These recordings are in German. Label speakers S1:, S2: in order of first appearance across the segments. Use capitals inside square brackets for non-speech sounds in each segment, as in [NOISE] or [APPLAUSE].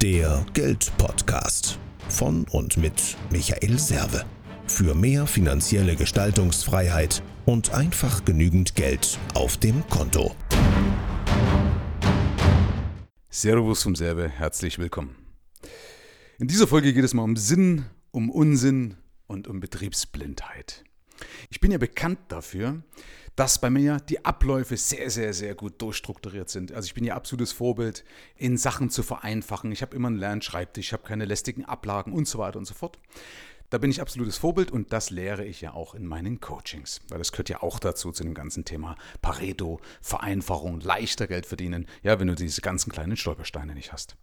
S1: Der Geldpodcast von und mit Michael Serve. Für mehr finanzielle Gestaltungsfreiheit und einfach genügend Geld auf dem Konto.
S2: Servus vom Serve, herzlich willkommen. In dieser Folge geht es mal um Sinn, um Unsinn und um Betriebsblindheit. Ich bin ja bekannt dafür, dass bei mir die Abläufe sehr, sehr, sehr gut durchstrukturiert sind. Also ich bin ja absolutes Vorbild in Sachen zu vereinfachen. Ich habe immer einen Lernschreibtisch, ich habe keine lästigen Ablagen und so weiter und so fort. Da bin ich absolutes Vorbild und das lehre ich ja auch in meinen Coachings, weil das gehört ja auch dazu zu dem ganzen Thema Pareto, Vereinfachung, leichter Geld verdienen, ja, wenn du diese ganzen kleinen Stolpersteine nicht hast.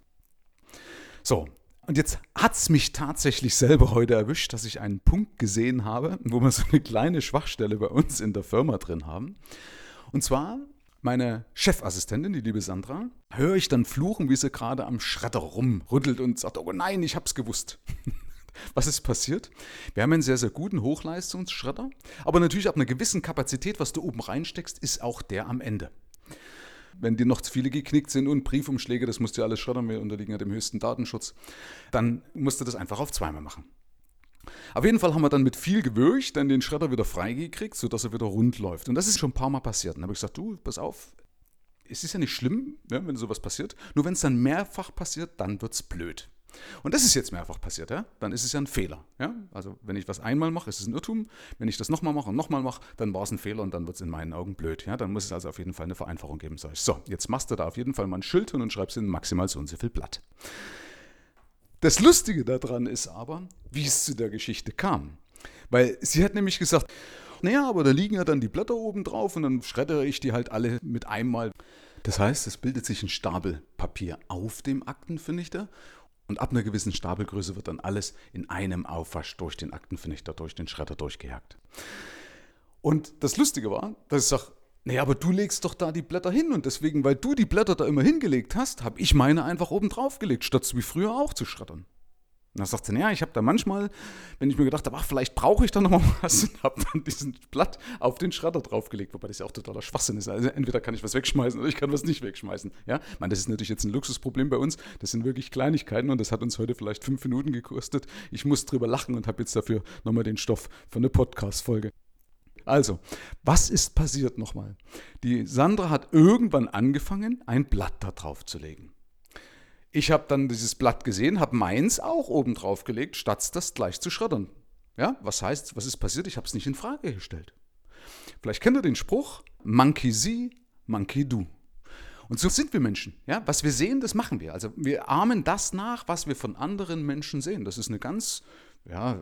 S2: So, und jetzt hat es mich tatsächlich selber heute erwischt, dass ich einen Punkt gesehen habe, wo wir so eine kleine Schwachstelle bei uns in der Firma drin haben. Und zwar meine Chefassistentin, die liebe Sandra, höre ich dann fluchen, wie sie gerade am Schredder rumrüttelt und sagt, oh nein, ich hab's gewusst. [LAUGHS] Was ist passiert? Wir haben einen sehr, sehr guten Hochleistungsschredder, aber natürlich ab einer gewissen Kapazität, was du oben reinsteckst, ist auch der am Ende wenn dir noch zu viele geknickt sind und Briefumschläge, das musst du alles schreddern, wir unterliegen ja dem höchsten Datenschutz, dann musst du das einfach auf zweimal machen. Auf jeden Fall haben wir dann mit viel Gewürch dann den Schredder wieder freigekriegt, sodass er wieder rund läuft. Und das ist schon ein paar Mal passiert. Dann habe ich gesagt, du, pass auf, es ist ja nicht schlimm, ja, wenn sowas passiert. Nur wenn es dann mehrfach passiert, dann wird es blöd. Und das ist jetzt mehrfach passiert, ja? dann ist es ja ein Fehler. Ja? Also wenn ich was einmal mache, ist es ein Irrtum. Wenn ich das nochmal mache und nochmal mache, dann war es ein Fehler und dann wird es in meinen Augen blöd. Ja? Dann muss es also auf jeden Fall eine Vereinfachung geben. Sag ich. So, jetzt machst du da auf jeden Fall mal ein Schild hin und schreibst in maximal so und so viel Blatt. Das Lustige daran ist aber, wie es zu der Geschichte kam. Weil sie hat nämlich gesagt, naja, aber da liegen ja dann die Blätter oben drauf und dann schreddere ich die halt alle mit einmal. Das heißt, es bildet sich ein Stapel Papier auf dem Aktenvernichter und ab einer gewissen Stapelgröße wird dann alles in einem Aufwasch durch den Aktenvernichter, durch den Schredder durchgejagt. Und das Lustige war, dass ich sage, naja, aber du legst doch da die Blätter hin und deswegen, weil du die Blätter da immer hingelegt hast, habe ich meine einfach oben drauf gelegt, statt wie früher auch zu schreddern. Und dann sagt sie, naja, ich habe da manchmal, wenn ich mir gedacht habe, ach, vielleicht brauche ich da nochmal [LAUGHS] was, habe dann diesen Blatt auf den Schredder draufgelegt, wobei das ja auch totaler Schwachsinn ist. Also entweder kann ich was wegschmeißen oder ich kann was nicht wegschmeißen. Ja, ich meine, das ist natürlich jetzt ein Luxusproblem bei uns. Das sind wirklich Kleinigkeiten und das hat uns heute vielleicht fünf Minuten gekostet. Ich muss drüber lachen und habe jetzt dafür nochmal den Stoff für eine Podcast-Folge. Also, was ist passiert nochmal? Die Sandra hat irgendwann angefangen, ein Blatt da drauf zu legen. Ich habe dann dieses Blatt gesehen, habe meins auch oben drauf gelegt, statt das gleich zu schreddern. Ja, was heißt, was ist passiert? Ich habe es nicht in Frage gestellt. Vielleicht kennt ihr den Spruch, Monkey see, Monkey do. Und so sind wir Menschen. Ja? Was wir sehen, das machen wir. Also wir ahmen das nach, was wir von anderen Menschen sehen. Das ist eine ganz ja,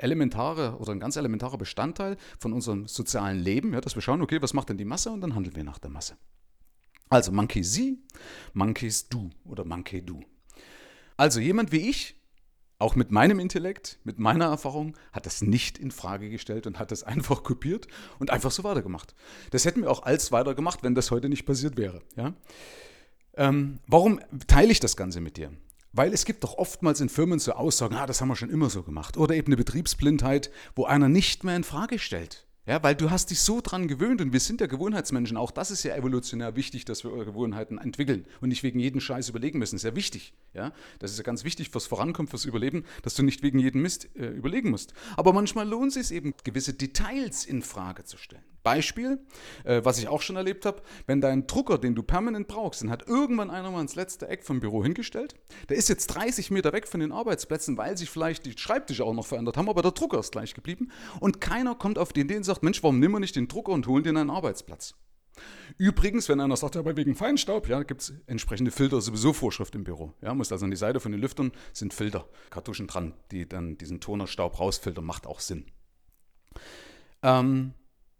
S2: elementare oder ein ganz elementarer Bestandteil von unserem sozialen Leben, ja, dass wir schauen, okay, was macht denn die Masse und dann handeln wir nach der Masse. Also Monkey sie, Monkeys du oder Monkey du. Also jemand wie ich, auch mit meinem Intellekt, mit meiner Erfahrung, hat das nicht in Frage gestellt und hat das [LAUGHS] einfach kopiert und einfach so weitergemacht. Das hätten wir auch als weitergemacht, wenn das heute nicht passiert wäre. Ja? Ähm, warum teile ich das Ganze mit dir? Weil es gibt doch oftmals in Firmen so Aussagen, ah, das haben wir schon immer so gemacht. Oder eben eine Betriebsblindheit, wo einer nicht mehr in Frage stellt. Ja, weil du hast dich so dran gewöhnt und wir sind ja Gewohnheitsmenschen. Auch das ist ja evolutionär wichtig, dass wir Gewohnheiten entwickeln und nicht wegen jedem Scheiß überlegen müssen. Sehr wichtig. Ja, das ist ja ganz wichtig fürs Vorankommen, fürs Überleben, dass du nicht wegen jedem Mist äh, überlegen musst. Aber manchmal lohnt es sich eben, gewisse Details in Frage zu stellen. Beispiel, äh, was ich auch schon erlebt habe, wenn dein Drucker, den du permanent brauchst, den hat irgendwann einer mal ins letzte Eck vom Büro hingestellt. Der ist jetzt 30 Meter weg von den Arbeitsplätzen, weil sich vielleicht die Schreibtische auch noch verändert haben, aber der Drucker ist gleich geblieben. Und keiner kommt auf die Idee und sagt, Mensch, warum nimm wir nicht den Drucker und holen den einen Arbeitsplatz? Übrigens, wenn einer sagt, ja, aber wegen Feinstaub, ja, gibt es entsprechende Filter, sowieso Vorschrift im Büro. Ja, muss also an die Seite von den Lüftern sind Filter, Kartuschen dran, die dann diesen Tonerstaub rausfiltern, macht auch Sinn. Ähm,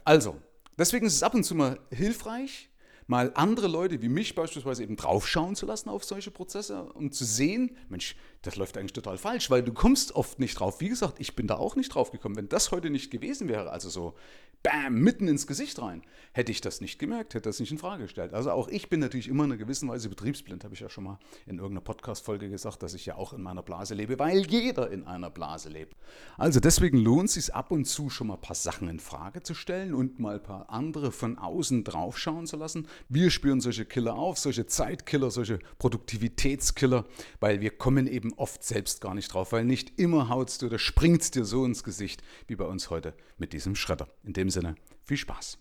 S2: also, deswegen ist es ab und zu mal hilfreich, mal andere Leute wie mich beispielsweise eben draufschauen zu lassen auf solche Prozesse, um zu sehen, Mensch, das läuft eigentlich total falsch, weil du kommst oft nicht drauf. Wie gesagt, ich bin da auch nicht drauf gekommen. Wenn das heute nicht gewesen wäre, also so bam, mitten ins Gesicht rein, hätte ich das nicht gemerkt, hätte das nicht in Frage gestellt. Also auch ich bin natürlich immer in einer gewissen Weise betriebsblind, habe ich ja schon mal in irgendeiner Podcast-Folge gesagt, dass ich ja auch in meiner Blase lebe, weil jeder in einer Blase lebt. Also deswegen lohnt es sich ab und zu schon mal ein paar Sachen in Frage zu stellen und mal ein paar andere von außen draufschauen zu lassen. Wir spüren solche Killer auf, solche Zeitkiller, solche Produktivitätskiller, weil wir kommen eben oft selbst gar nicht drauf, weil nicht immer haut's dir oder springt's dir so ins Gesicht wie bei uns heute mit diesem Schredder. In dem Sinne, viel Spaß.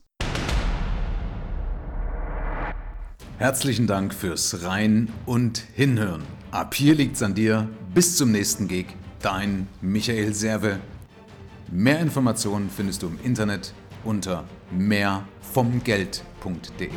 S2: Herzlichen Dank fürs Rein und Hinhören. Ab hier liegt's an dir. Bis zum nächsten Gig. Dein Michael Serve. Mehr Informationen findest du im Internet unter mehrvomgeld.de.